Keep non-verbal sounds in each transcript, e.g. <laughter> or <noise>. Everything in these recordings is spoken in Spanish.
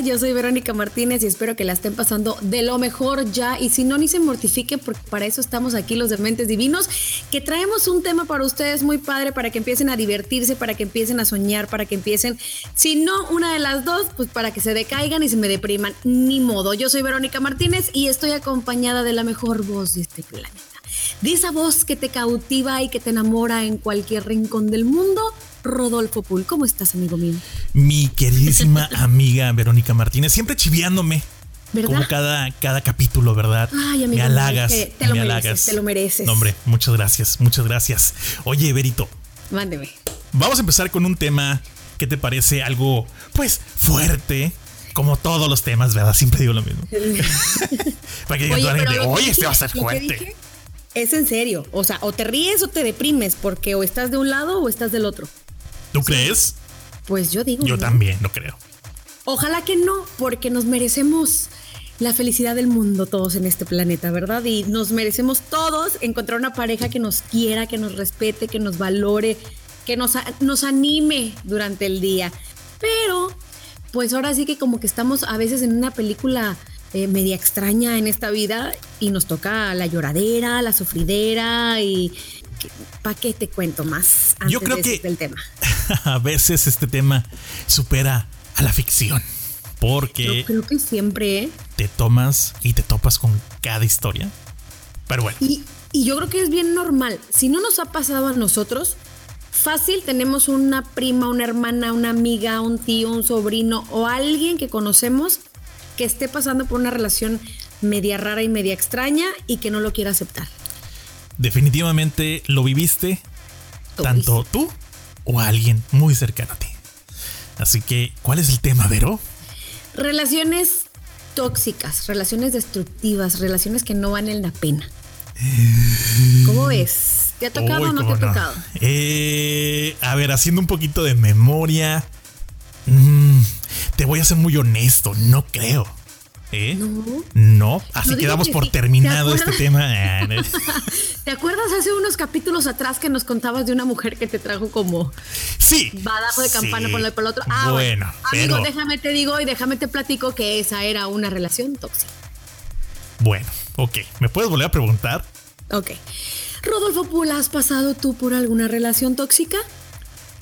Yo soy Verónica Martínez y espero que la estén pasando de lo mejor ya. Y si no, ni se mortifiquen, porque para eso estamos aquí los Dementes Divinos, que traemos un tema para ustedes muy padre, para que empiecen a divertirse, para que empiecen a soñar, para que empiecen, si no una de las dos, pues para que se decaigan y se me depriman. Ni modo. Yo soy Verónica Martínez y estoy acompañada de la mejor voz de este planeta. De esa voz que te cautiva y que te enamora en cualquier rincón del mundo Rodolfo Pool. ¿Cómo estás, amigo mío? Mi queridísima <laughs> amiga Verónica Martínez, siempre chiviándome. ¿verdad? Como cada, cada capítulo, ¿verdad? Ay, amigo, me halagas. te, lo me mereces, halagas. te lo mereces. hombre, muchas gracias, muchas gracias. Oye, Verito. Mándeme. Vamos a empezar con un tema que te parece algo, pues, fuerte. Como todos los temas, ¿verdad? Siempre digo lo mismo. <laughs> Para que digan toda la gente, oye, este va a ser fuerte. Es en serio. O sea, o te ríes o te deprimes, porque o estás de un lado o estás del otro. ¿Tú crees? Pues yo digo. Yo también, no creo. Ojalá que no, porque nos merecemos la felicidad del mundo todos en este planeta, ¿verdad? Y nos merecemos todos encontrar una pareja que nos quiera, que nos respete, que nos valore, que nos, nos anime durante el día. Pero, pues ahora sí que como que estamos a veces en una película eh, media extraña en esta vida y nos toca la lloradera, la sufridera y ¿para qué te cuento más? Antes Yo creo que del tema? <laughs> a veces este tema supera a la ficción. Porque Yo creo que siempre te tomas y te topas con cada historia. Pero bueno. Y, y yo creo que es bien normal. Si no nos ha pasado a nosotros, fácil tenemos una prima, una hermana, una amiga, un tío, un sobrino o alguien que conocemos que esté pasando por una relación media rara y media extraña y que no lo quiera aceptar definitivamente lo viviste tanto tú o alguien muy cercano a ti. Así que, ¿cuál es el tema, Vero? Relaciones tóxicas, relaciones destructivas, relaciones que no valen la pena. ¿Cómo ves? ¿Te ha tocado o no te ha tocado? Eh, a ver, haciendo un poquito de memoria, mmm, te voy a ser muy honesto, no creo. ¿Eh? No. No, así no quedamos por sí. terminado este tema. <laughs> ¿Te acuerdas hace unos capítulos atrás que nos contabas de una mujer que te trajo como sí, badajo de campana sí. por y por el otro? Ah, bueno, bueno. amigo, déjame te digo y déjame te platico que esa era una relación tóxica. Bueno, ok. ¿Me puedes volver a preguntar? Ok. Rodolfo Pula, ¿has pasado tú por alguna relación tóxica?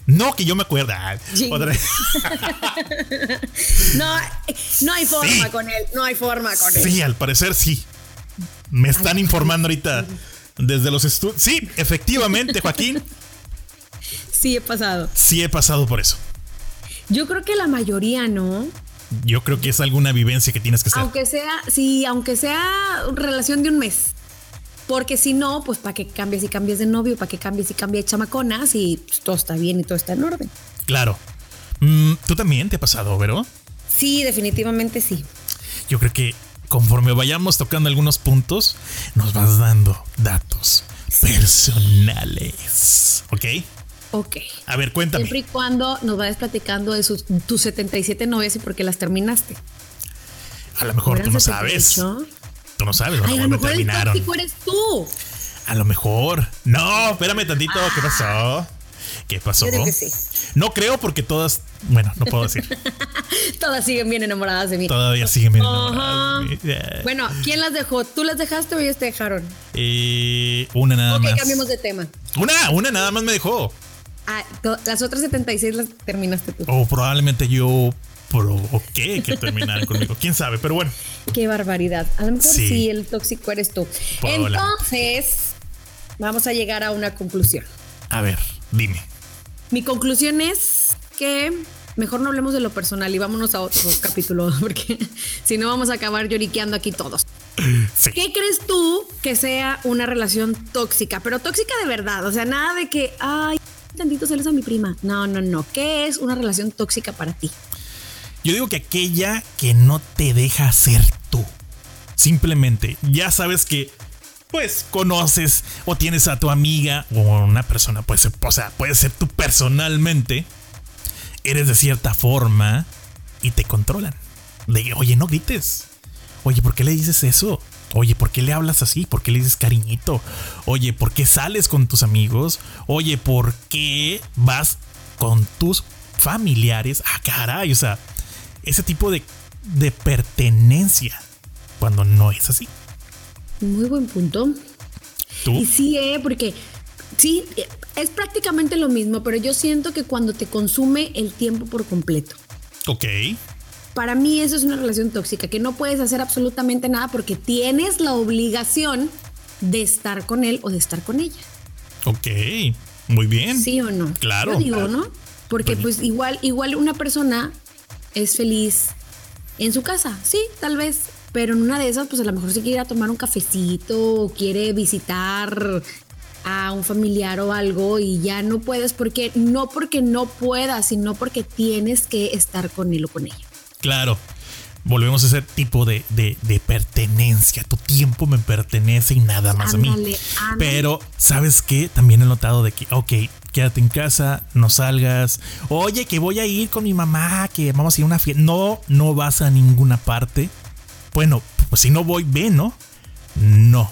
No, que yo me. Otra vez. <laughs> no, no hay forma Sí. con él. No hay forma con él. Sí, al parecer sí. Me están informando ahorita desde los estudios. Sí, efectivamente, Joaquín. <laughs> Sí, he pasado. Sí he pasado por eso. Yo creo que la mayoría, ¿no? Yo creo que es alguna vivencia que tienes que hacer. Aunque sea, sí, aunque sea relación de un mes. Porque si no, pues para que cambies y cambies de novio, para que cambies y cambies de chamaconas y pues, todo está bien y todo está en orden. Claro. Mm, ¿Tú también te ha pasado, Vero? Sí, definitivamente sí. Yo creo que conforme vayamos tocando algunos puntos, nos vas dando datos personales. ¿Ok? Ok. A ver, cuéntame. Siempre y cuando nos vayas platicando de sus, tus 77 novias y por qué las terminaste. A lo mejor tú no sabes. 78? Tú no sabes, a Ay, a lo me mejor el tóxico eres tú. A lo mejor. No, espérame tantito. ¿Qué pasó? ¿Qué pasó? Yo digo que sí. No creo porque todas. Bueno, no puedo decir. <laughs> Todas siguen bien enamoradas de mí. Todavía siguen bien enamoradas de mí. Bueno, ¿quién las dejó? ¿Tú las dejaste o ellos te dejaron? eh, una nada ok, más. cambiemos de tema. Una, una nada más me dejó. Ah, las otras 76 las terminaste tú. O probablemente yo provoqué que terminaran <laughs> conmigo. Quién sabe, pero bueno. Qué barbaridad. A lo mejor sí, Sí. el tóxico eres tú. Entonces, vamos a llegar a una conclusión. A ver, dime. Mi conclusión es que mejor no hablemos de lo personal y vámonos a otro <laughs> capítulo, porque <laughs> si no vamos a acabar lloriqueando aquí todos. Sí. ¿Qué crees tú que sea una relación tóxica? Pero tóxica de verdad, o sea, nada de que, ay, tantito celos a mi prima. No, no, no. ¿Qué es una relación tóxica para ti? Yo digo que aquella que no te deja ser tú. Simplemente, ya sabes que, pues, conoces o tienes a tu amiga o una persona, puede ser, o sea, puede ser tú personalmente, eres de cierta forma y te controlan. De, oye, no grites. Oye, ¿por qué le dices eso? Oye, ¿por qué le hablas así? ¿Por qué le dices cariñito? Oye, ¿por qué sales con tus amigos? Oye, ¿por qué vas con tus familiares? Ah, caray, o sea, ese tipo de, de pertenencia cuando no es así. Muy buen punto. ¿Tú? Y sí, eh, porque sí, eh, es prácticamente lo mismo, pero yo siento que cuando te consume el tiempo por completo. Ok. Para mí eso es una relación tóxica, que no puedes hacer absolutamente nada porque tienes la obligación de estar con él o de estar con ella. Ok. Muy bien. ¿Sí o no? Claro. Yo digo, ¿no? Porque pues igual, igual una persona es feliz en su casa, sí, tal vez, pero en una de esas, pues a lo mejor se quiere ir a tomar un cafecito o quiere visitar a un familiar o algo y ya no puedes porque no porque no puedas, sino porque tienes que estar con él o con ella. Claro. Volvemos a ese tipo de, de, de pertenencia. Tu tiempo me pertenece y nada más a mí. Ándale. Pero, ¿sabes qué? También he notado de que, ok, quédate en casa, no salgas. Oye, que voy a ir con mi mamá, que vamos a ir a una fiesta. No, no vas a ninguna parte. Bueno, pues si no voy, ve, ¿no? No.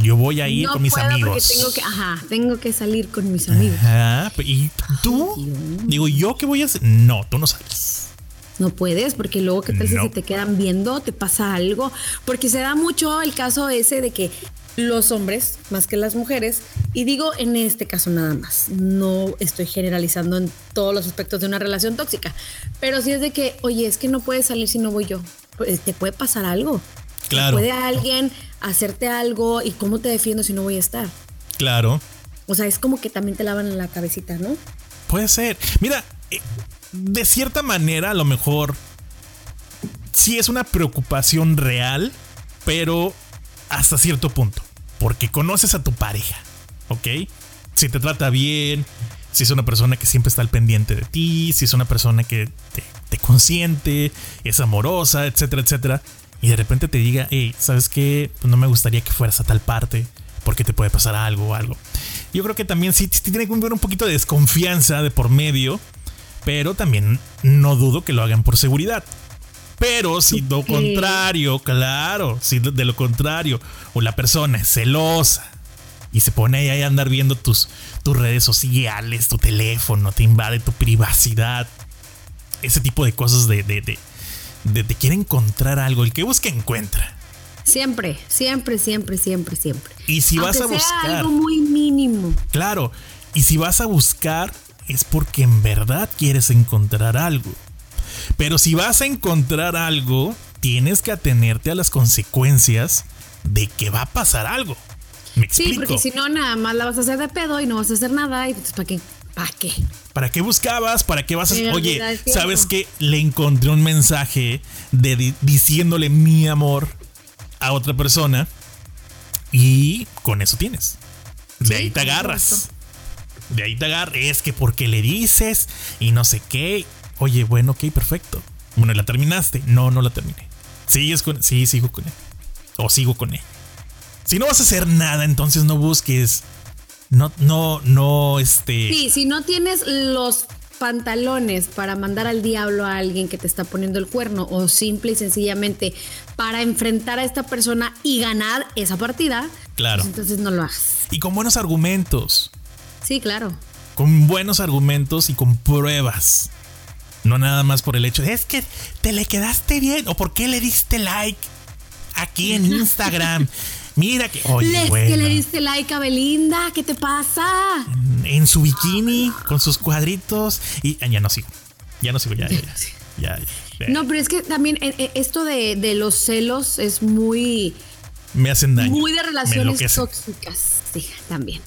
Yo voy a ir no con mis puedo amigos. Tengo que, ajá, tengo que salir con mis amigos. Ajá, ¿Y tú? Ay. Digo, ¿yo qué voy a hacer? No, tú no sales. No puedes, porque luego, ¿qué tal si No. se te quedan viendo? ¿Te pasa algo? Porque se da mucho el caso ese de que los hombres, más que las mujeres, y digo en este caso nada más, no estoy generalizando en todos los aspectos de una relación tóxica, pero sí es de que, oye, es que no puedes salir si no voy yo. Pues, te puede pasar algo. Claro. Puede alguien hacerte algo y cómo te defiendo si no voy a estar. Claro. O sea, es como que también te lavan la cabecita, ¿no? Puede ser. Mira, eh, de cierta manera, a lo mejor sí es una preocupación real, pero hasta cierto punto. Porque conoces a tu pareja, ¿ok? Si te trata bien, si es una persona que siempre está al pendiente de ti, si es una persona que te, te consiente, es amorosa, etcétera, etcétera. Y de repente te diga, hey, ¿sabes qué? Pues no me gustaría que fueras a tal parte porque te puede pasar algo o algo. Yo creo que también sí, sí tiene que haber un poquito de desconfianza de por medio, pero también no dudo que lo hagan por seguridad. Pero si lo contrario, claro, si de lo contrario, o la persona es celosa y se pone ahí a andar viendo tus, tus redes sociales, tu teléfono, te invade tu privacidad, ese tipo de cosas de, de, de, de- te quiere encontrar algo, el que busca encuentra. Siempre, siempre, siempre, siempre, siempre. Y si vas a sea buscar, algo muy mínimo. claro, y si vas a buscar es porque en verdad quieres encontrar algo. Pero si vas a encontrar algo, tienes que atenerte a las consecuencias de que va a pasar algo. ¿Me Sí, porque si no, nada más la vas a hacer de pedo y no vas a hacer nada. Y pues, ¿para qué? ¿Para qué? ¿Para qué buscabas? ¿Para qué vas a Oye. ¿sabes qué? Le encontré un mensaje de di- diciéndole mi amor a otra persona y con eso tienes. De Sí, ahí te agarras. De ahí te agarras. Es que porque le dices y no sé qué. Oye, bueno, ok, perfecto. Bueno, ¿la terminaste? No, no la terminé. ¿Sigues con Sí, sigo con él. O sigo con él. Si no vas a hacer nada, entonces no busques. No, no, no, este. Sí, si no tienes los pantalones para mandar al diablo a alguien que te está poniendo el cuerno o simple y sencillamente para enfrentar a esta persona y ganar esa partida, Claro. pues entonces no lo hagas. Y con buenos argumentos. Sí, claro. Con buenos argumentos y con pruebas. No nada más por el hecho de es que te le quedaste bien. O por qué le diste like aquí en <laughs> Instagram. Mira que. Oye, Les que le diste like a Belinda, ¿qué te pasa? En su bikini, con sus cuadritos. Y ah, ya no sigo. Ya no sigo, ya, ya, <laughs> ya. ya, ya. No, pero es que también eh, eh, esto de, de los celos es muy, Me hacen daño. muy de relaciones tóxicas. Sí, también.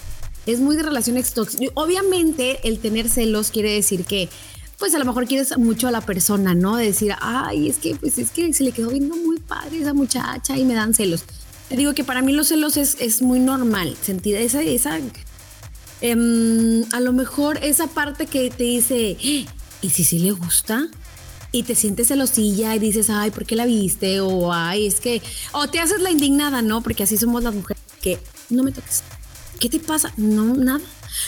Es muy de relaciones tóxicas. Obviamente, el tener celos quiere decir que, pues a lo mejor quieres mucho a la persona, ¿no? De decir, ay, es que, pues es que se le quedó viendo muy padre esa muchacha y me dan celos. Te digo que para mí los celos es, es muy normal. Sentir esa, esa em, a lo mejor esa parte que te dice, "¡Ah! ¿y si sí le gusta? Y te sientes celosilla y dices, ay, ¿por qué la viste? O ay, es que. O te haces la indignada, ¿no? Porque así somos las mujeres. Que no me toques. ¿Qué te pasa? No, nada.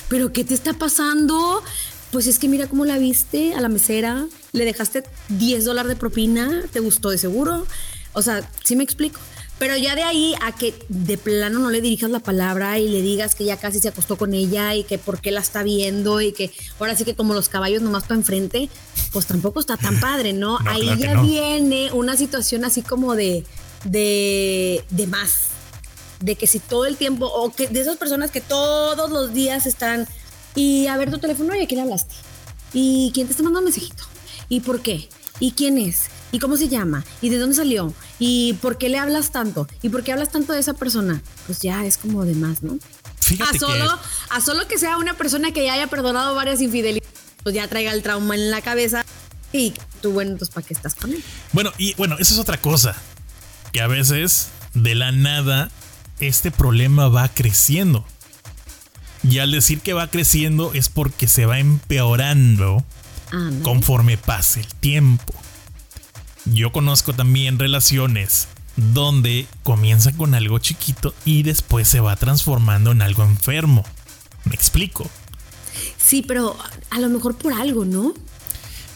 ¿Pero qué te está pasando? Pues es que mira cómo la viste a la mesera. Le dejaste 10 dólares de propina. ¿Te gustó de seguro? O sea, sí me explico. Pero ya de ahí a que de plano no le dirijas la palabra y le digas que ya casi se acostó con ella y que por qué la está viendo y que ahora sí que como los caballos nomás para enfrente, pues tampoco está tan padre, ¿no? <laughs> ahí ya viene una situación así como de, de, de más. De que si todo el tiempo, o que de esas personas que todos los días están y a ver tu teléfono y a quién le hablaste. ¿Y quién te está mandando un mensajito? ¿Y por qué? ¿Y quién es? ¿Y cómo se llama? ¿Y de dónde salió? ¿Y por qué le hablas tanto? ¿Y por qué hablas tanto de esa persona? Pues ya es como de más, ¿no? Fíjate a solo, a solo que sea una persona que ya haya perdonado varias infidelidades, pues ya traiga el trauma en la cabeza y tú, bueno, pues ¿para qué estás con él? Bueno, y bueno, eso es otra cosa. Que a veces, de la nada, este problema va creciendo. Y al decir que va creciendo es porque se va empeorando conforme pase el tiempo. Yo conozco también relaciones donde comienza con algo chiquito y después se va transformando en algo enfermo. ¿Me explico? Sí, pero a lo mejor por algo, ¿no?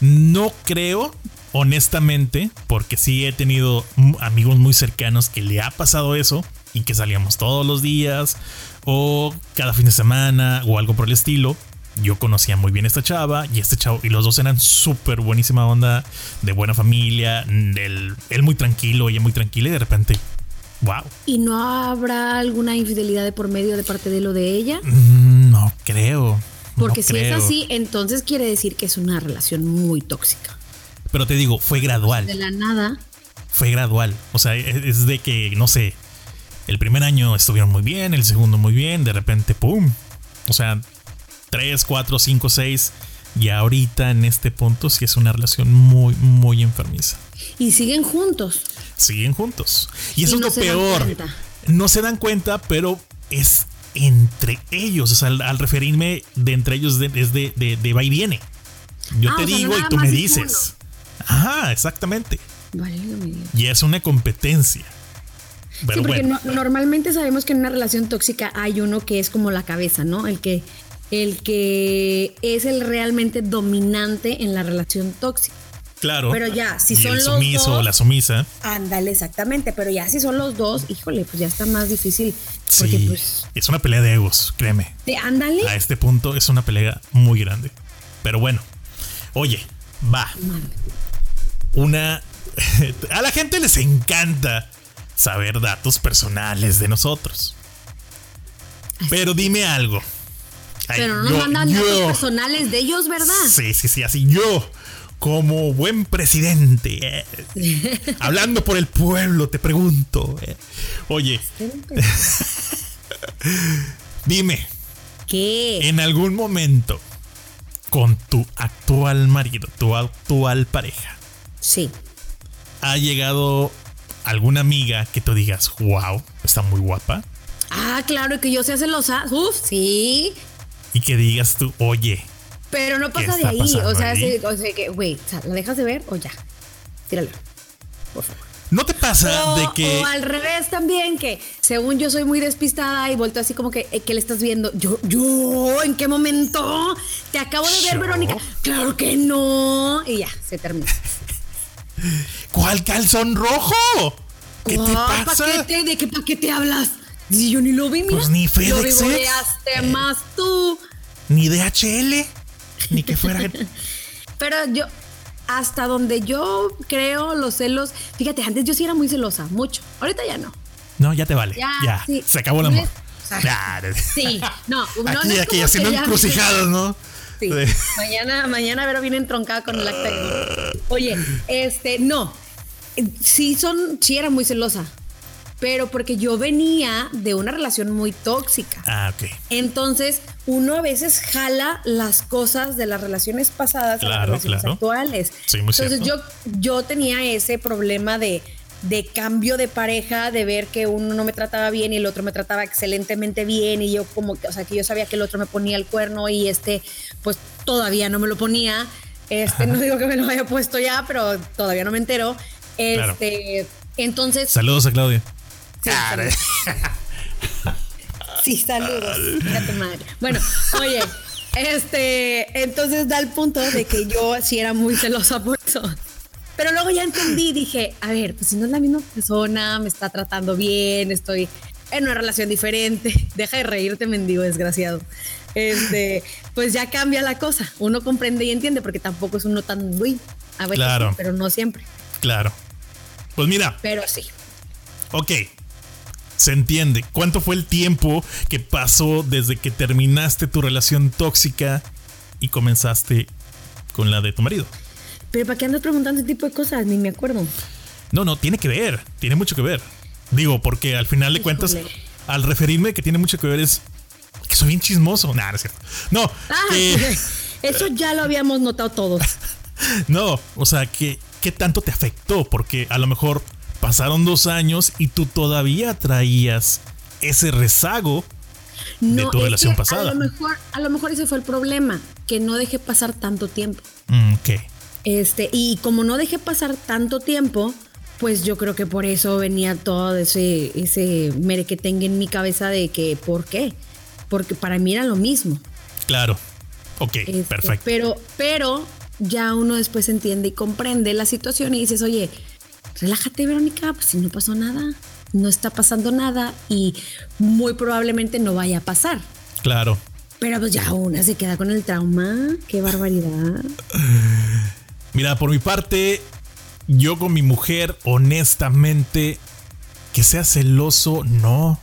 No creo, honestamente, porque sí he tenido amigos muy cercanos que le ha pasado eso y que salíamos todos los días o cada fin de semana o algo por el estilo yo conocía muy bien a esta chava y este chavo, y los dos eran súper buenísima onda, de buena familia, él, él muy tranquilo, ella muy tranquila, y de repente, wow. ¿Y no habrá alguna infidelidad de por medio de parte de lo de ella? Mm, no creo. Porque si es así, entonces quiere decir que es una relación muy tóxica. Pero te digo, fue gradual. De la nada. Fue gradual. O sea, es de que, no sé, el primer año estuvieron muy bien, el segundo muy bien, de repente, ¡pum! O sea, 3, 4, 5, 6. Y ahorita en este punto sí es una relación muy, muy enfermiza. Y siguen juntos. Siguen juntos. Y eso es lo peor. No se dan cuenta, pero es entre ellos. O sea, al, referirme de entre ellos es de, de, va y viene. Yo ah, te digo y tú me dices. Ajá, exactamente. Vale, y es una competencia. sí, porque normalmente sabemos que en una relación tóxica hay uno que es como la cabeza, ¿no? El que el que es el realmente dominante en la relación tóxica. Claro. Pero ya, si son el sumiso, los dos, la sumisa. Ándale, exactamente. Pero ya si son los dos, híjole, pues ya está más difícil. Porque sí, pues. Es una pelea de egos, créeme. De ándale. A este punto es una pelea muy grande. Pero bueno. Oye, va. Una. <laughs> A la gente les encanta saber datos personales de nosotros. Pero dime algo. Pero no nos mandan datos personales de ellos, ¿verdad? Sí, sí, sí, así yo, como buen presidente, eh, <laughs> hablando por el pueblo, te pregunto, eh, oye, <laughs> dime, ¿qué? En algún momento, con tu actual marido, tu actual pareja, sí, ha llegado alguna amiga que tú digas, wow, está muy guapa. Ah, claro, que yo sea celosa. Uf, sí y que digas tú, oye. Pero no pasa de ahí. O sea, o sea, que, güey, ¿la dejas de ver o ya? Tíralo. Por favor. ¿No te pasa de que.? O al revés también, que según yo soy muy despistada y vuelto así como que, eh, ¿qué le estás viendo? Yo, yo, ¿en qué momento? Te acabo de ver, Verónica. Claro que no. Y ya, se termina. ¿Cuál calzón rojo? ¿Qué te pasa? Paquete? ¿De qué paquete hablas? Si yo ni lo vi, mira. Pues ni FedEx. Lo eh, más tú. Ni DHL. Ni que fuera. <laughs> Pero yo, hasta donde yo creo los celos. Fíjate, antes yo sí era muy celosa, mucho. Ahorita ya no. No, ya te vale. Ya. Se acabó el amor. <laughs> Sí, no, no aquí, no aquí, haciendo encrucijadas, ¿no? Sí. Mañana, mañana Vero viene entroncada con el acta. Oye, este, no. Sí son, sí era muy celosa pero porque yo venía de una relación muy tóxica. Ah, ok. Entonces, uno a veces jala las cosas de las relaciones pasadas a las relaciones actuales. Sí, muy Entonces, yo, yo tenía ese problema de, de cambio de pareja, de ver que uno no me trataba bien y el otro me trataba excelentemente bien y yo como que, o sea, que yo sabía que el otro me ponía el cuerno y este, pues todavía no me lo ponía. Este, no <laughs> digo que me lo haya puesto ya, pero todavía no me entero. Este, entonces. Saludos a Claudia. Sí, saludos. <laughs> Bueno, oye, este, entonces da el punto de que yo sí era muy celosa por eso. Pero luego ya entendí, dije, a ver, pues si no es la misma persona, me está tratando bien, estoy en una relación diferente, <laughs> deja de reírte, mendigo desgraciado. Este, pues ya cambia la cosa. Uno comprende y entiende porque tampoco es uno tan muy a veces, Claro. pero no siempre. Claro. Pues mira, Pero sí. ok. Se entiende. ¿Cuánto fue el tiempo que pasó desde que terminaste tu relación tóxica y comenzaste con la de tu marido? Pero ¿para qué andas preguntando ese tipo de cosas? Ni me acuerdo. No, no, tiene que ver. Tiene mucho que ver. Digo, porque al final de cuentas, al referirme que tiene mucho que ver es que soy bien chismoso. Nah, no es cierto. No, Ah, que- <laughs> eso ya lo habíamos notado todos. <laughs> no, o sea, que qué tanto te afectó, porque a lo mejor pasaron dos años y tú todavía traías ese rezago de tu relación pasada. A lo, mejor, a lo mejor ese fue el problema, que no dejé pasar tanto tiempo. Mm, ok, Este, y como no dejé pasar tanto tiempo, pues yo creo que por eso venía todo ese, ese merequetengue en mi cabeza de que, ¿por qué? Porque para mí era lo mismo. claro. Ok, Este, perfecto. Pero, pero ya uno después entiende y comprende la situación y dices, oye, relájate, Verónica, pues si no pasó nada, no está pasando nada y muy probablemente no vaya a pasar. Claro. Pero pues ya una se queda con el trauma. Qué barbaridad. <laughs> Mira, por mi parte, yo con mi mujer, honestamente, que sea celoso, no,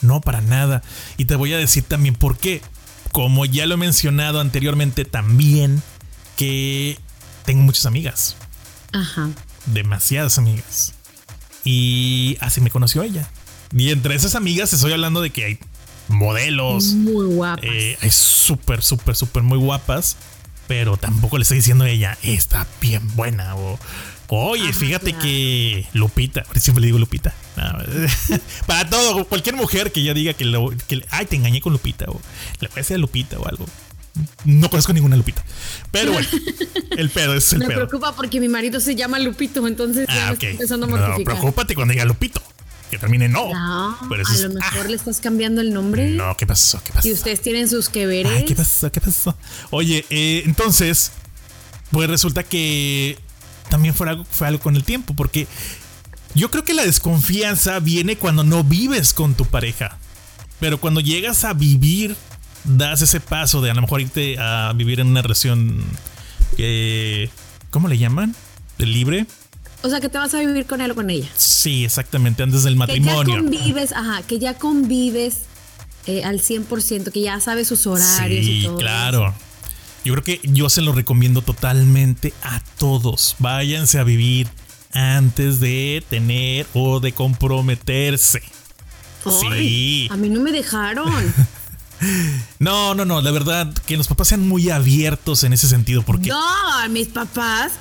no para nada. Y te voy a decir también por qué. Como ya lo he mencionado anteriormente también, que tengo muchas amigas, Ajá. demasiadas amigas. Y así me conoció ella. Y entre esas amigas estoy hablando de que hay modelos, Muy guapa. eh, hay súper, súper, súper muy guapas, pero tampoco le estoy diciendo a ella, está bien buena. O, oye, Ajá, fíjate claro. que Lupita, siempre le digo Lupita. No, <laughs> para todo, cualquier mujer que ya diga que, lo, que ay, te engañé con Lupita, o le voy a decir a Lupita o algo. No conozco ninguna Lupita. Pero bueno, el pedo es el me pedo. preocupa porque mi marido se llama Lupito, entonces ya Ah, me ok. está empezando a No, preocúpate cuando diga Lupito. Que termine no. No, Pero a es- lo mejor ah, le estás cambiando el nombre. no, ¿qué pasó? ¿Qué pasó? Si ustedes tienen sus que veres. Ay, ¿qué pasó? ¿Qué pasó? Oye, eh, entonces, pues resulta que también fue algo, fue algo con el tiempo, porque yo creo que la desconfianza viene cuando no vives con tu pareja. Pero cuando llegas a vivir, das ese paso de a lo mejor irte a vivir en una relación que... ¿Cómo le llaman? ¿De libre? O sea, que te vas a vivir con él o con ella. Sí, exactamente, antes del Que ya matrimonio. convives, ajá, que ya convives eh, al 100%, que ya sabes sus horarios y Sí, todo. claro. Yo creo que yo se lo recomiendo totalmente a todos. Váyanse a vivir antes de tener o de comprometerse. Ay, Sí. A mí no me dejaron. <laughs> No, no, no, la verdad que los papás sean muy abiertos en ese sentido porque No, mis papás,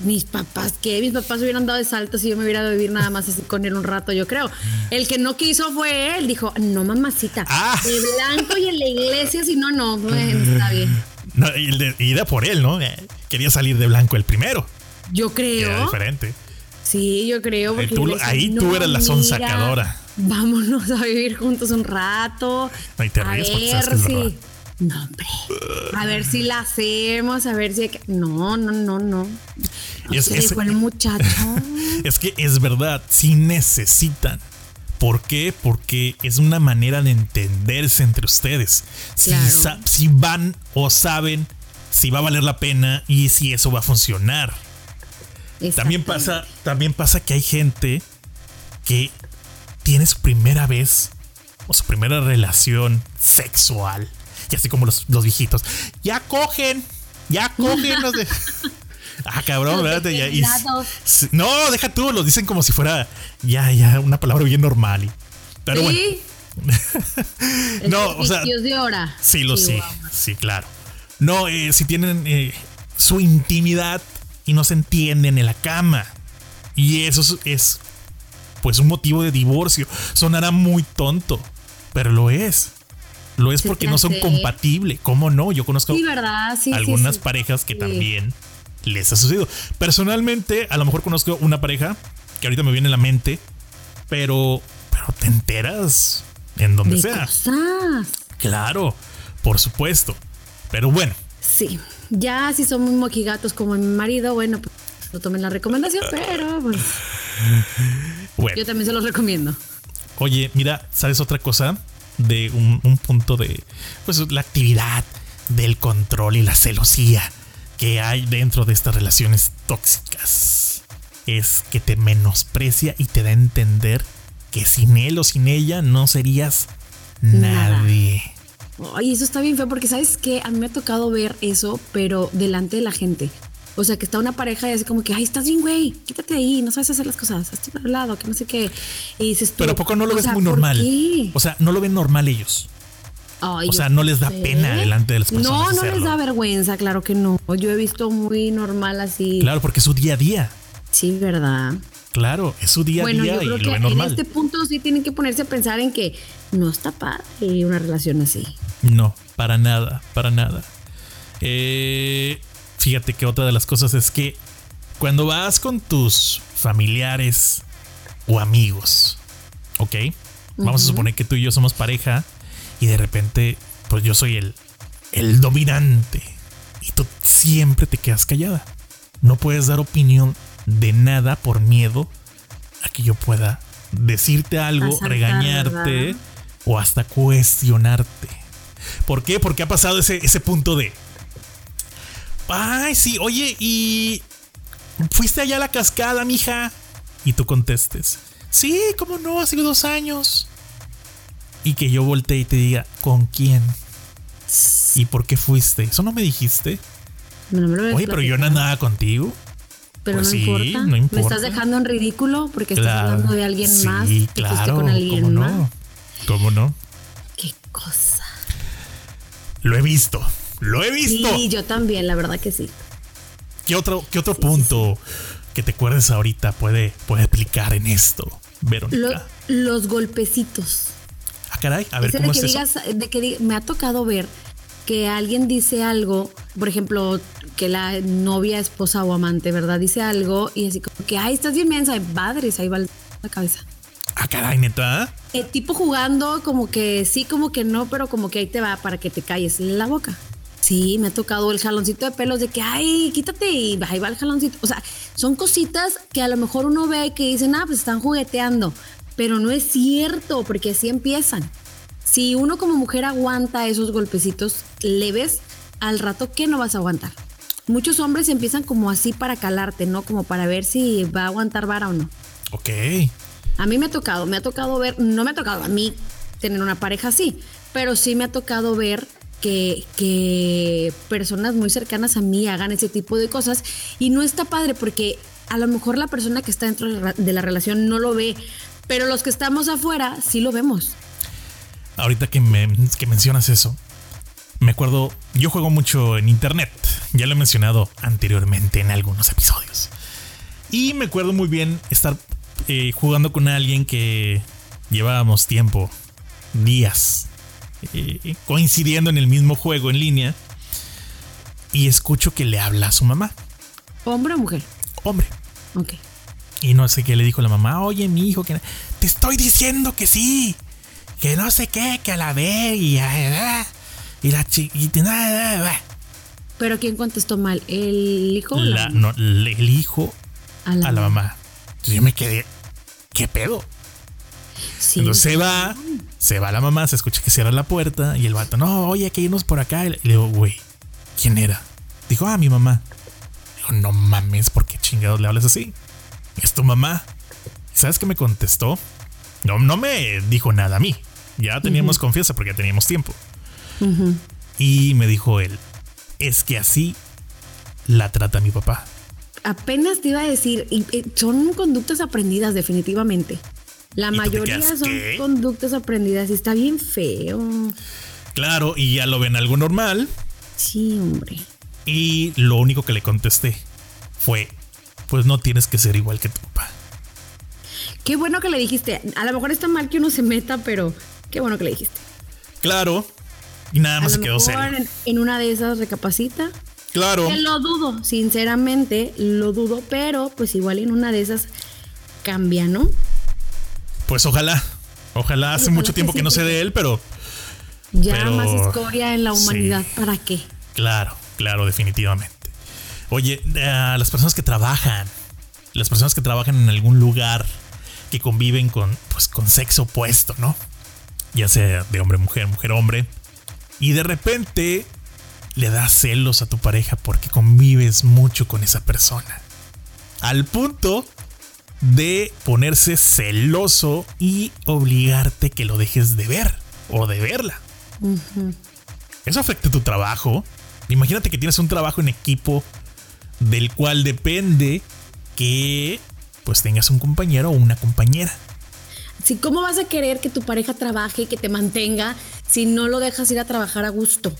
mis papás, ¿qué? Mis papás hubieran dado de salto si yo me hubiera ido a vivir nada más así con él un rato, yo creo. El que no quiso fue él, dijo, no, mamacita, Ah. de blanco y en la iglesia, si no, no, bueno, está bien. <laughs> no, y de- y era por él, ¿no? Eh, Quería salir de blanco el primero. Yo Era creo, diferente. sí, yo creo. Ahí Porque tú- ahí tú "No, eras la sonsacadora". Vámonos a vivir juntos un rato. No, y te a ríes porque sabes que ver es si. verdad. No, hombre. A ver si la hacemos, a ver si. hay que- No, no, no, no. Es- es- el muchacho. <laughs> Es que es verdad, sí necesitan. ¿Por qué? Porque es una manera de entenderse entre ustedes. Si, Claro. si van o saben si va a valer la pena y si eso va a funcionar. También pasa, también pasa que hay gente que tiene su primera vez o su primera relación sexual. Así como los, los viejitos. Ya cogen, ya cogen los de. <laughs> Ah, cabrón, Los ¿verdad? Ya- y- degenerados. Sí, no, deja tú, los dicen como si fuera ya, ya, una palabra bien normal. y- pero bueno, Sí. <laughs> no, o sea, de hora. sí, lo sí, sí, claro. No, eh, si tienen eh, su intimidad y no se entienden en la cama. Y eso es, es, pues un motivo de divorcio. Sonará muy tonto, pero lo es. Lo es porque no son compatibles. ¿Cómo no? Yo conozco algunas sí. parejas que también les ha sucedido. Personalmente, a lo mejor conozco una pareja que ahorita me viene a la mente, pero, pero te enteras en donde De sea. cosas. Claro, por supuesto. Pero bueno, Sí. Ya si son muy moquigatos como mi marido, bueno, pues no tomen la recomendación, pero pues. Yo también se los recomiendo. Oye, mira, ¿sabes otra cosa? De un, un punto de. Pues la actividad del control y la celosía que hay dentro de estas relaciones tóxicas. Es que te menosprecia y te da a entender que sin él o sin ella no serías nadie. Ay, eso está bien feo porque sabes que a mí me ha tocado ver eso, pero delante de la gente. O sea, que está una pareja y así como que, ay, estás bien, güey, quítate ahí, no sabes hacer las cosas, estás para lado, que no sé qué. Y dices tú, Pero ¿a poco no lo ves muy normal? O sea, no lo ven normal ellos. o sea, no les da pena delante de las personas. No, no les da vergüenza, claro que no. Yo he visto muy normal así. Claro, porque es su día a día. Sí, verdad. Claro, es su día a día y lo ve normal. En este punto sí tienen que ponerse a pensar en que no está padre una relación así. No, para nada, para nada. Eh, fíjate que otra de las cosas es que cuando vas con tus familiares o amigos, ¿ok? Vamos a suponer que tú y yo somos pareja y de repente, pues yo soy el, el dominante y tú siempre te quedas callada. No puedes dar opinión de nada por miedo a que yo pueda decirte algo, regañarte o hasta cuestionarte. ¿Por qué? Porque ha pasado ese, ese punto de... Ay, sí, oye, y... ¿Fuiste allá a la cascada, mija? Y tú contestes. Sí, ¿cómo no? Hace dos años. Y que yo voltee y te diga, ¿con quién? ¿Y por qué fuiste? ¿Eso no me dijiste? Oye, pero yo no andaba contigo. Pero pues no, importa. no, importa. Me estás dejando en ridículo porque estás hablando de alguien más. Sí, claro. Con alguien ¿cómo más. no? ¿Cómo no? Qué cosa. Lo he visto. Lo he visto. Sí, yo también, la verdad que sí. ¿Qué otro, qué otro punto que te acuerdes ahorita puede, puede explicar en esto, Verónica? los golpecitos. Ah, caray. A ver, ¿cómo es eso? de que me ha tocado ver que alguien dice algo, por ejemplo, que la novia, esposa o amante, ¿verdad? Dice algo y así como que, ay, estás bien mensa, padres, ahí va la cabeza. Ah, caray, neta. El tipo jugando como que sí, como que no, pero como que ahí te va para que te calles la boca. Sí, me ha tocado el jaloncito de pelos de que, ay, quítate y ahí va el jaloncito. O sea, son cositas que a lo mejor uno ve que dicen, ah, pues están jugueteando, pero no es cierto, porque así empiezan. Si uno como mujer aguanta esos golpecitos leves, al rato, ¿qué no vas a aguantar? muchos hombres empiezan como así para calarte, ¿no? Como para ver si va a aguantar vara o no. Ok. A mí me ha tocado, me ha tocado ver, no me ha tocado a mí tener una pareja así, pero sí me ha tocado ver que, personas muy cercanas a mí hagan ese tipo de cosas y no está padre porque a lo mejor la persona que está dentro de la relación no lo ve, pero los que estamos afuera sí lo vemos. Ahorita que, me, que mencionas eso, me acuerdo, yo juego mucho en internet, ya lo he mencionado anteriormente en algunos episodios. Y me acuerdo muy bien estar eh, jugando con alguien que llevábamos tiempo, días, eh, coincidiendo en el mismo juego en línea. Y escucho que le habla a su mamá. ¿Hombre o mujer? Hombre. Ok. Y no sé qué le dijo la mamá. Oye, mi hijo, que te estoy diciendo que sí. Que no sé qué, que a la ve y... Y la chiquita. ¿Pero quién contestó mal? ¿El hijo? La, no, el hijo a la, mamá. Entonces yo me quedé. ¿Qué pedo? Sí, Entonces se va, se va la mamá, se escucha que cierra la puerta y el vato, no, oye, hay que irnos por acá. Y le digo, güey, ¿quién era? Dijo, ah, mi mamá. Digo, no mames, ¿por qué chingados le hablas así? Es tu mamá. ¿Sabes qué me contestó? No, no me dijo nada a mí. Ya teníamos confianza porque ya teníamos tiempo. Y me dijo él, es que así la trata mi papá. Apenas te iba a decir, son conductas aprendidas definitivamente. La mayoría son conductas aprendidas y está bien feo. Claro, y ya lo ven algo normal. Sí, hombre. Y lo único que le contesté fue, pues no tienes que ser igual que tu papá. Qué bueno que le dijiste. A lo mejor está mal que uno se meta, pero qué bueno que le dijiste. Claro, y nada más se quedó serio. En, una de esas recapacita. Claro. Que lo dudo, sinceramente, lo dudo, pero pues igual en una de esas cambia, ¿no? Pues ojalá. Ojalá hace mucho tiempo que, no sé de él, pero. Ya más escoria en la humanidad, ¿para qué? Claro, claro, definitivamente. Oye, las personas que trabajan, las personas que trabajan en algún lugar que conviven con, pues, con sexo opuesto, ¿no? Ya sea de hombre, mujer, mujer, hombre. Y de repente le das celos a tu pareja porque convives mucho con esa persona. Al punto de ponerse celoso y obligarte que lo dejes de ver o de verla. Eso afecta tu trabajo. Imagínate que tienes un trabajo en equipo del cual depende que pues tengas un compañero o una compañera. Sí, ¿cómo vas a querer que tu pareja trabaje y que te mantenga si no lo dejas ir a trabajar a gusto?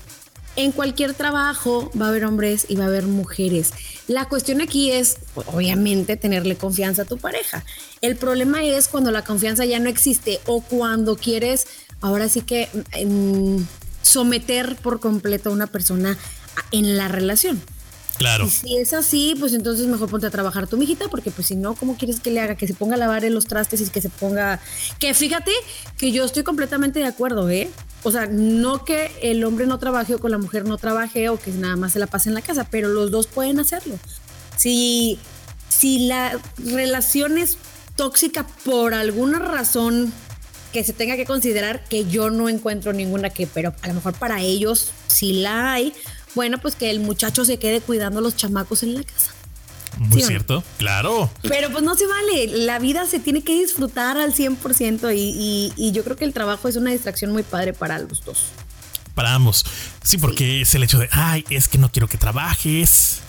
En cualquier trabajo va a haber hombres y va a haber mujeres. La cuestión aquí es, obviamente, tenerle confianza a tu pareja. El problema es cuando la confianza ya no existe o cuando quieres, ahora sí que, mm, someter por completo a una persona en la relación. Claro. Y si es así, pues entonces mejor ponte a trabajar tu mijita, porque pues si no, ¿cómo quieres que le haga? Que se ponga a lavar los trastes y que se ponga... Que fíjate que yo estoy completamente de acuerdo, ¿eh? O sea, no que el hombre no trabaje o que la mujer no trabaje o que nada más se la pase en la casa, pero los dos pueden hacerlo. Si, si la relación es tóxica por alguna razón que se tenga que considerar, que yo no encuentro ninguna que, pero a lo mejor para ellos sí la hay, bueno, pues que el muchacho se quede cuidando a los chamacos en la casa. Muy cierto, claro. Pero pues no se vale, la vida se tiene que disfrutar al 100% y, y, yo creo que el trabajo es una distracción muy padre para los dos. Para ambos. Sí, porque es el hecho de, ay, es que no quiero que trabajes.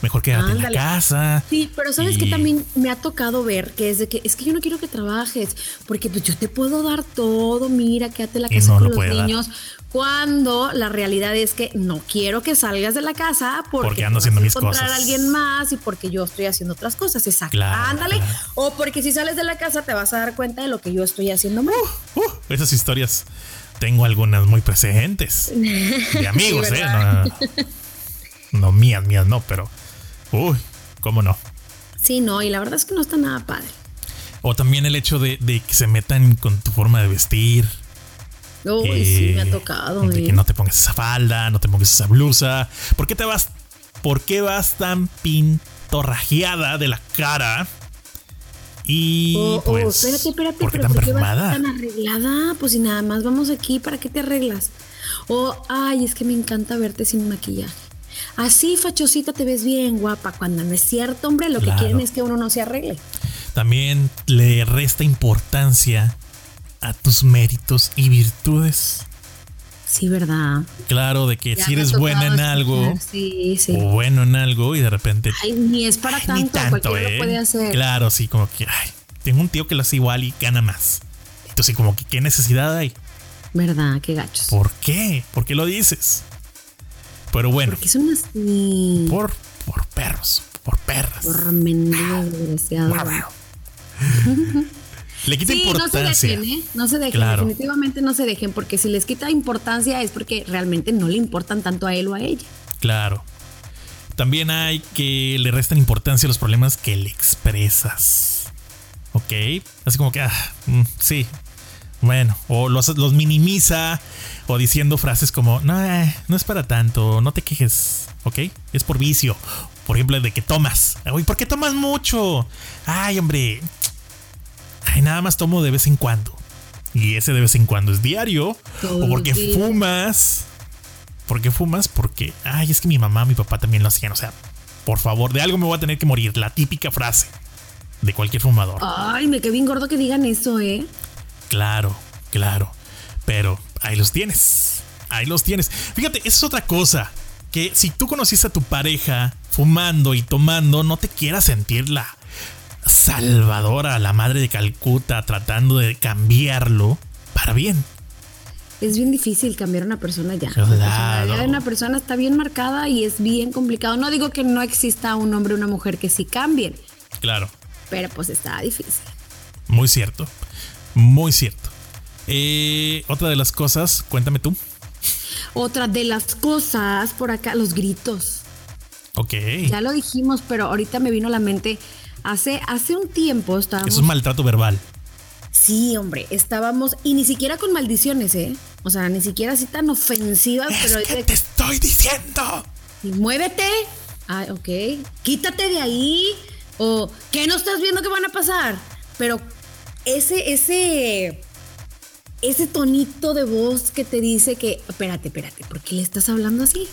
Mejor quédate en la casa. Sí, pero sabes que también me ha tocado ver que es de que es que yo no quiero que trabajes, porque pues yo te puedo dar todo, mira, quédate en la casa con los niños cuando la realidad es que no quiero que salgas de la casa porque, ando haciendo mis cosas. a alguien más y porque yo estoy haciendo otras cosas. Exacto. Ándale. O porque si sales de la casa te vas a dar cuenta de lo que yo estoy haciendo mal. Uh, uh, esas historias tengo algunas muy presentes. <laughs> De amigos, ¿eh? No, no, mías, mías no, pero. Uy, ¿cómo no? Sí, no, y la verdad es que no está nada padre. O también el hecho de, de que se metan con tu forma de vestir Uy, sí, me ha tocado. De que no te pongas esa falda, no te pongas esa blusa. ¿Por qué te vas? ¿Por qué vas tan pintorrajeada de la cara? Y oh, oh, pues. espérate, espérate, ¿por qué tan ¿por qué vas tan arreglada? Pues si nada más vamos aquí, ¿para qué te arreglas? O, ay, es que me encanta verte sin maquillaje. Así, fachosita, te ves bien guapa. Cuando no es cierto, hombre, lo que quieren es que uno no se arregle. También le resta importancia a tus méritos y virtudes. Sí, ¿verdad? Claro, de que si eres buena en algo sí, sí. o bueno en algo y de repente... Ay, ni es para tanto, tanto ¿eh? lo puede hacer. Claro, sí, como que, ay, tengo un tío que lo hace igual y gana más. Entonces, como que, ¿qué necesidad hay? ¿Verdad? Qué gachos. ¿Por qué? ¿Por qué lo dices? Pero bueno. Porque son así. Por, por perros, por perras. Por mendigo desgraciado. <laughs> Le quita importancia. No se dejen, ¿eh? No se dejen, definitivamente no se dejen, porque si les quita importancia es porque realmente no le importan tanto a él o a ella. Claro. También hay que le restan importancia a los problemas que le expresas. ¿Ok? Así como que, ah, mm, sí. Bueno, o los, los minimiza o diciendo frases como, no, eh, no es para tanto, no te quejes, ¿ok? Es por vicio. Por ejemplo, de que tomas. Uy, ¿por qué tomas mucho? Ay, hombre, ay, nada más tomo de vez en cuando. Y ese de vez en cuando es diario. o porque fumas. ¿Por qué fumas? Porque, ay, es que mi mamá, mi papá también lo hacían. O sea, por favor, de algo me voy a tener que morir. La típica frase de cualquier fumador. Ay, me quedé bien gordo que digan eso, ¿eh? Claro, claro. Pero ahí los tienes. Ahí los tienes. Fíjate, eso es otra cosa. Que si tú conociste a tu pareja fumando y tomando, no te quieras sentirla salvadora, la madre de Calcuta, tratando de cambiarlo para bien. Es bien difícil cambiar a una persona ya. Claro. La de una persona está bien marcada y es bien complicado. No digo que no exista un hombre o una mujer que sí cambien. Claro. Pero pues está difícil. Muy cierto. Muy cierto. Eh, otra de las cosas, cuéntame tú. Otra de las cosas, por acá, los gritos. Ok. Ya lo dijimos, pero ahorita me vino a la mente Hace, hace un tiempo estábamos. Es un maltrato verbal. Sí, hombre, estábamos. Y ni siquiera con maldiciones, ¿eh? O sea, ni siquiera así tan ofensivas, es pero. Que te estoy diciendo. Y muévete. Ah, ok. Quítate de ahí. O, ¿qué no estás viendo que van a pasar? Pero ese, ese, ese tonito de voz que te dice que, espérate, espérate, ¿por qué le estás hablando así?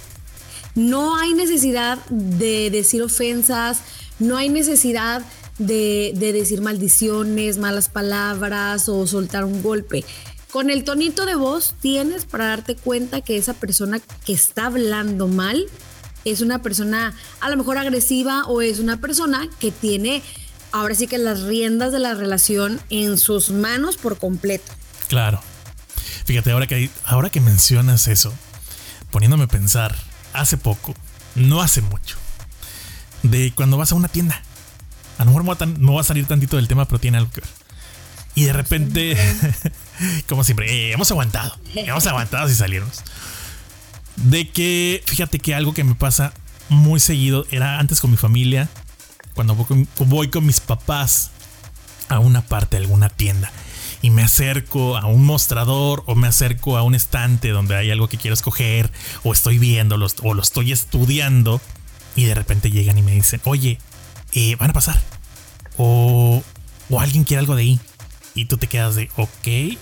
No hay necesidad de decir ofensas, no hay necesidad de, de decir maldiciones, malas palabras o soltar un golpe. Con el tonito de voz tienes para darte cuenta que esa persona que está hablando mal es una persona a lo mejor agresiva o es una persona que tiene ahora sí que las riendas de la relación en sus manos por completo. Claro. Fíjate, ahora que, ahora que mencionas eso, poniéndome a pensar, hace poco, no hace mucho, de cuando vas a una tienda. A lo mejor no va a salir tantito del tema, pero tiene algo que ver. Y de repente, <laughs> como siempre, eh, hemos aguantado. Hemos aguantado si salimos de que, fíjate que algo que me pasa muy seguido era antes con mi familia, cuando voy con, mis papás a una parte de alguna tienda y me acerco a un mostrador o me acerco a un estante donde hay algo que quiero escoger o estoy viendo o lo estoy estudiando y de repente llegan y me dicen, oye, eh, van a pasar o, o alguien quiere algo de ahí y tú te quedas de, ok, y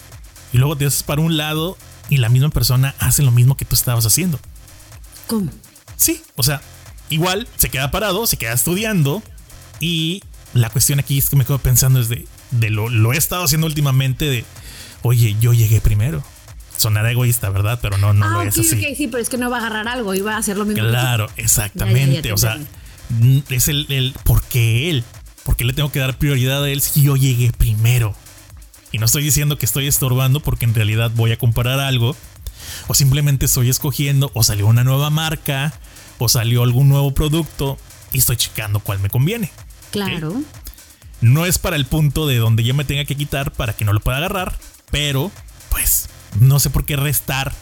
luego te haces para un lado y la misma persona hace lo mismo que tú estabas haciendo. ¿Cómo? Sí, o sea, igual se queda parado, se queda estudiando y la cuestión aquí es que me quedo pensando es de, lo, lo he estado haciendo últimamente de, oye, yo llegué primero. Sonará egoísta, ¿verdad? Pero no, no lo ah, es así. sí, pero es que no va a agarrar algo y va a hacer lo mismo. Claro, exactamente. o sea, es el, el, ¿por qué él? ¿Por qué le tengo que dar prioridad a él si yo llegué primero? Y no estoy diciendo que estoy estorbando porque en realidad voy a comprar algo. O simplemente estoy escogiendo o salió una nueva marca o salió algún nuevo producto y estoy checando cuál me conviene. Claro. No es para el punto de donde yo me tenga que quitar para que no lo pueda agarrar, pero pues no sé por qué restar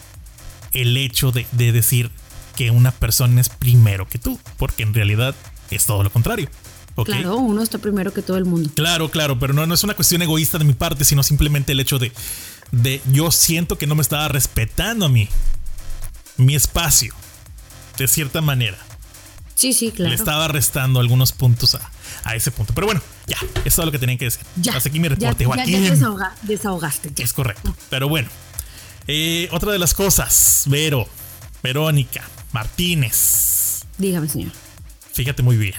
el hecho de, de decir que una persona es primero que tú, porque en realidad es todo lo contrario. Claro, uno está primero que todo el mundo. Claro, claro, pero no, no es una cuestión egoísta de mi parte, sino simplemente el hecho de, de yo siento que no me estaba respetando a mí, mi espacio, de cierta manera. Sí, sí, claro. Le estaba restando algunos puntos a, a ese punto. Pero bueno, ya, es todo lo que tenía que decir. Ya. Hasta aquí mi reporte, ya, Ya, ya desahogaste. Es correcto. Pero bueno, eh, otra de las cosas, Vero, Verónica, Martínez. Dígame, señor. Fíjate muy bien.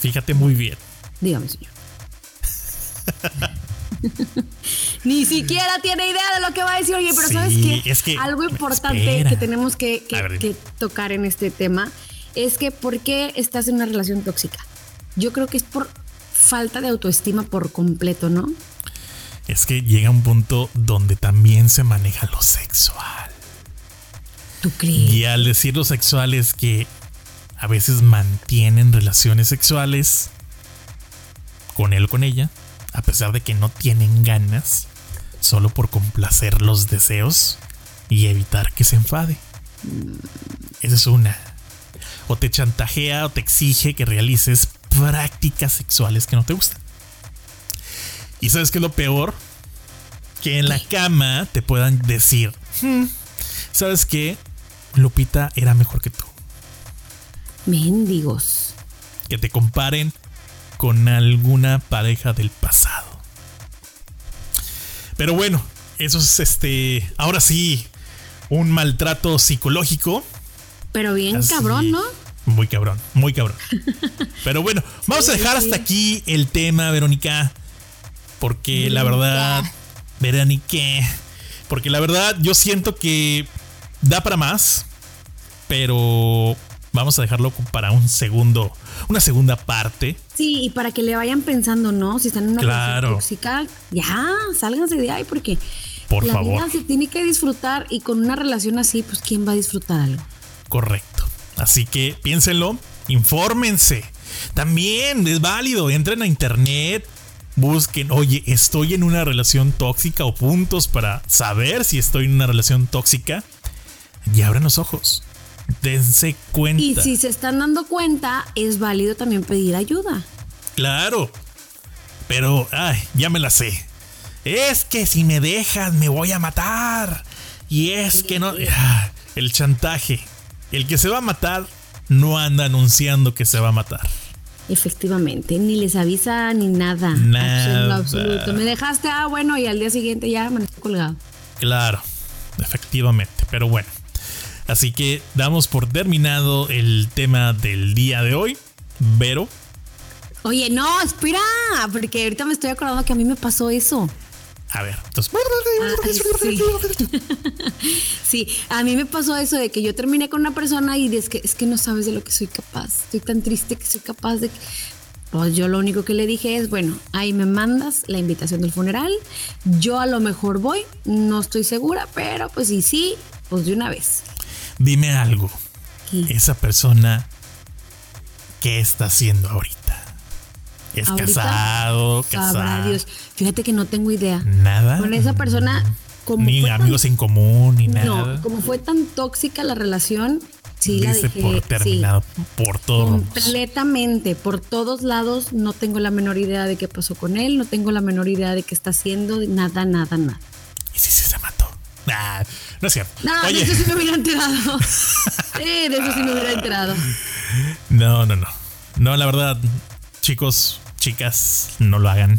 Fíjate muy bien. Dígame, señor. Ni siquiera tiene idea de lo que va a decir. Oye, pero ¿sabes qué? Es que, Algo importante que tenemos que, tocar en este tema es que ¿por qué estás en una relación tóxica? Yo creo que es por falta de autoestima por completo, ¿no? Es que llega un punto donde también se maneja lo sexual. ¿Tú crees? Y al decir lo sexual es que a veces mantienen relaciones sexuales con él o con ella, a pesar de que no tienen ganas, solo por complacer los deseos y evitar que se enfade. Esa es una. O te chantajea o te exige que realices prácticas sexuales que no te gustan. Y sabes que lo peor, que en la cama te puedan decir, hmm, ¿sabes qué? Lupita era mejor que tú. Mendigos. Que te comparen con alguna pareja del pasado. Pero bueno, eso es este. Ahora sí, un maltrato psicológico. Pero bien cabrón, ¿no? Muy cabrón, muy cabrón. <laughs> Pero bueno, vamos a dejar hasta aquí el tema, Verónica. Porque la verdad, Verónica, porque la verdad yo siento que da para más, pero vamos a dejarlo para un segundo, una segunda parte. Sí, y para que le vayan pensando, ¿no? Si están en una relación tóxica, ya, sálganse de ahí porque Por la favor. vida se tiene que disfrutar y con una relación así, pues ¿quién va a disfrutar algo? Correcto. Así que piénsenlo, infórmense. También es válido, entren a internet, busquen, oye, estoy en una relación tóxica o puntos para saber si estoy en una relación tóxica y abran los ojos dense cuenta. Y si se están dando cuenta, es válido también pedir ayuda. Claro. Pero, ay, ya me la sé. Es que si me dejas me voy a matar. Y es que no... Ah, el chantaje. El que se va a matar no anda anunciando que se va a matar. Efectivamente, ni les avisa ni nada. Nada. absoluto. Me dejaste, ah, bueno, y al día siguiente ya me estoy colgado. Claro, efectivamente, pero bueno. Así que damos por terminado el tema del día de hoy. Vero. Oye, no, espera, porque ahorita me estoy acordando que a mí me pasó eso. A ver, entonces. Sí. <laughs> sí, a mí me pasó eso de que yo terminé con una persona y es que, es que no sabes de lo que soy capaz. Estoy tan triste que soy capaz de... Pues yo lo único que le dije es, bueno, ahí me mandas la invitación del funeral. Yo a lo mejor voy, no estoy segura, pero pues sí, sí, pues de una vez. Dime algo. ¿Qué? Esa persona, ¿qué está haciendo ahorita? ¿Es Ahorita, casado? ¿Casado? Dios. Fíjate que no tengo idea. Nada. Con esa persona, como Ni tan- amigos en común, ni nada. No, como fue tan tóxica la relación, sí la dejé. por sí. terminado por todos. Completamente, por todos lados, no tengo la menor idea de qué pasó con él, no tengo la menor idea de qué está haciendo, nada, nada, nada. ¿Y si sí se mató? Nah, no es cierto. No, Oye, de eso sí me hubiera enterado. <laughs> De eso sí me hubiera enterado. no, no, no. No, la verdad, chicos, chicas, no lo hagan.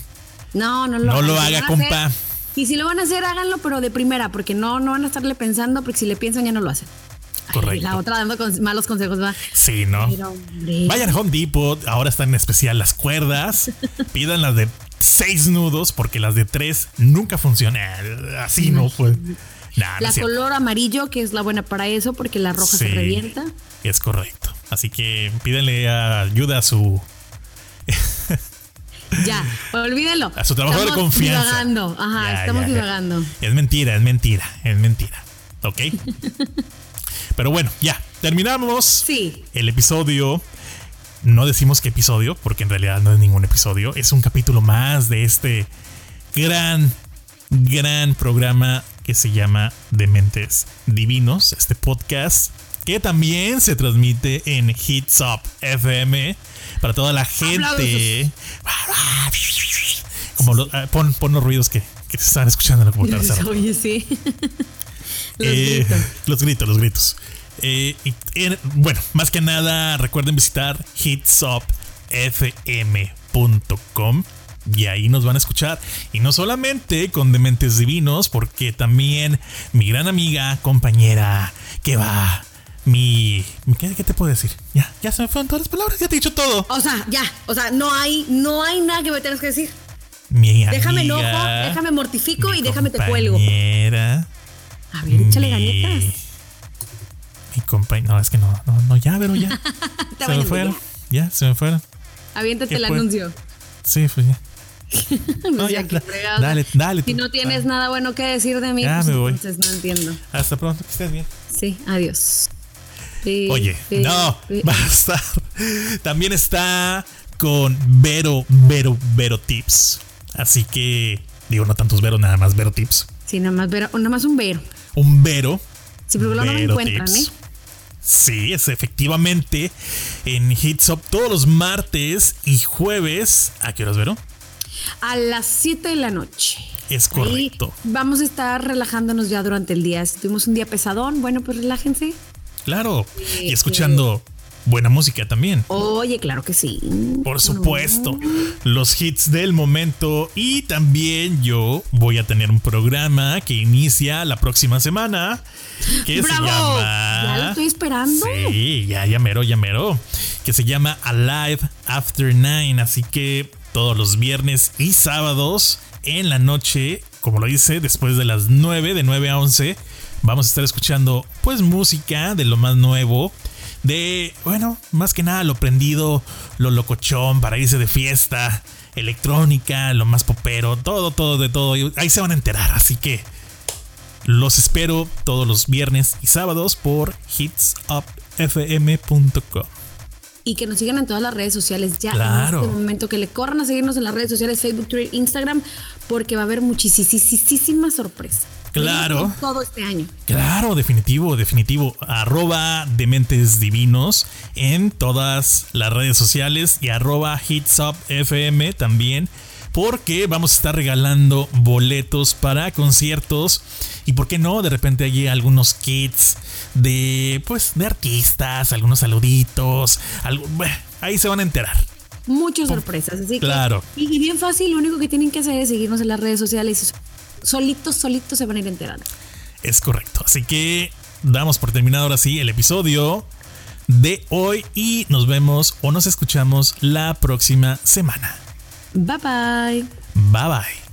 No, no lo No hagan. lo haga, compa. y si lo van a hacer, háganlo, pero de primera, porque no, no van a estarle pensando, porque si le piensan ya no lo hacen. Ay, Correcto. la otra dando con- malos consejos, va. Sí, ¿no? Pero. Vayan a Home Depot, ahora están en especial las cuerdas. <laughs> Pidan las de seis nudos porque las de tres nunca funcionan. Así no, pues. Nah, La color amarillo, que es la buena para eso, porque la roja se revienta. Es correcto. Así que pídenle ayuda a su Ya, olvídenlo. a su trabajador de Estamos confianza. divagando. Ajá, Ya, estamos ya, ya. divagando. Es mentira, es mentira, es mentira. ¿Ok? <laughs> Pero bueno, ya, terminamos Sí. el episodio. No decimos qué episodio, porque en realidad no es ningún episodio. Es un capítulo más de este gran, gran programa que se llama Dementes Divinos, este podcast que también se transmite en Hits Up FM para toda la gente. Como lo- ah, pon, pon los ruidos que, que se están escuchando en la computadora. <laughs> Oye, sí. <laughs> Los Eh, gritos. los gritos, los gritos. Eh, bueno, más que nada, recuerden visitar hitsupfm.com y ahí nos van a escuchar. Y no solamente con Dementes Divinos, porque también mi gran amiga, compañera, que va, mi... mi- ¿Qué, qué te puedo decir? Ya, ya se me fueron todas las palabras, ya te he dicho todo. O sea, ya, o sea, no hay, no hay nada que me tengas que decir. Mi Déjame amiga, enojo, déjame mortifico y déjame te cuelgo. A ver, échale mi- ganitas. Mi compañero, no, es que no, no, no, ya, pero ya. <laughs> Se me fueron. ya. Ya, se me fueron. Aviéntate ¿Qué el fue? anuncio. Sí, pues ya. <laughs> No, ya, ya, dale, dale Si tú. no tienes Dale. nada bueno que decir de mí, Ya pues me voy. entonces no entiendo. Hasta pronto, que estés bien. Sí, adiós. Oye, no, sí. <laughs> va a estar. También está con Vero, Vero, Vero Tips. Así que, digo, no tantos Vero, nada más Vero Tips. Sí, nada más, ver, nada más un vero. Un Vero. Sí, pero luego no me Vero encuentran, Tips. ¿eh? Sí, es efectivamente en Hits Up todos los martes y jueves. ¿A qué horas, Vero? A las 7 de la noche. Es Ahí correcto. vamos a estar relajándonos ya durante el día. Si tuvimos un día pesadón, bueno, pues relájense. Claro. Sí, Y escuchando buena música también. Oye, claro que sí. Por supuesto, los hits del momento y también yo voy a tener un programa que inicia la próxima semana que ¡Bravo! se llama Ya lo estoy esperando. Sí, ya ya mero, ya mero, que se llama Alive After Nine, así que todos los viernes y sábados en la noche, como lo dice, después de las 9 de 9 a 11 vamos a estar escuchando pues música de lo más nuevo de, bueno, más que nada lo prendido, lo locochón para irse de fiesta, electrónica, lo más popero, todo, todo, de todo. Ahí se van a enterar, así que los espero todos los viernes y sábados por hitsupfm.com. Y que nos sigan en todas las redes sociales ya Claro. en este momento. Que le corran a seguirnos en las redes sociales, Facebook, Twitter, Instagram, porque va a haber muchísimas sorpresas. Claro. Todo este año. Claro, definitivo, definitivo. Arroba Dementes Divinos en todas las redes sociales y arroba hitsupfm también porque vamos a estar regalando boletos para conciertos y por qué no, de repente hay algunos kits de pues de artistas, algunos saluditos, algo, ahí se van a enterar. Muchas sorpresas, así claro. que y bien fácil, lo único que tienen que hacer es seguirnos en las redes sociales y solitos, solitos se van a ir enterando. Es correcto, así que damos por terminado ahora sí el episodio de hoy y nos vemos o nos escuchamos la próxima semana. Bye bye. Bye bye.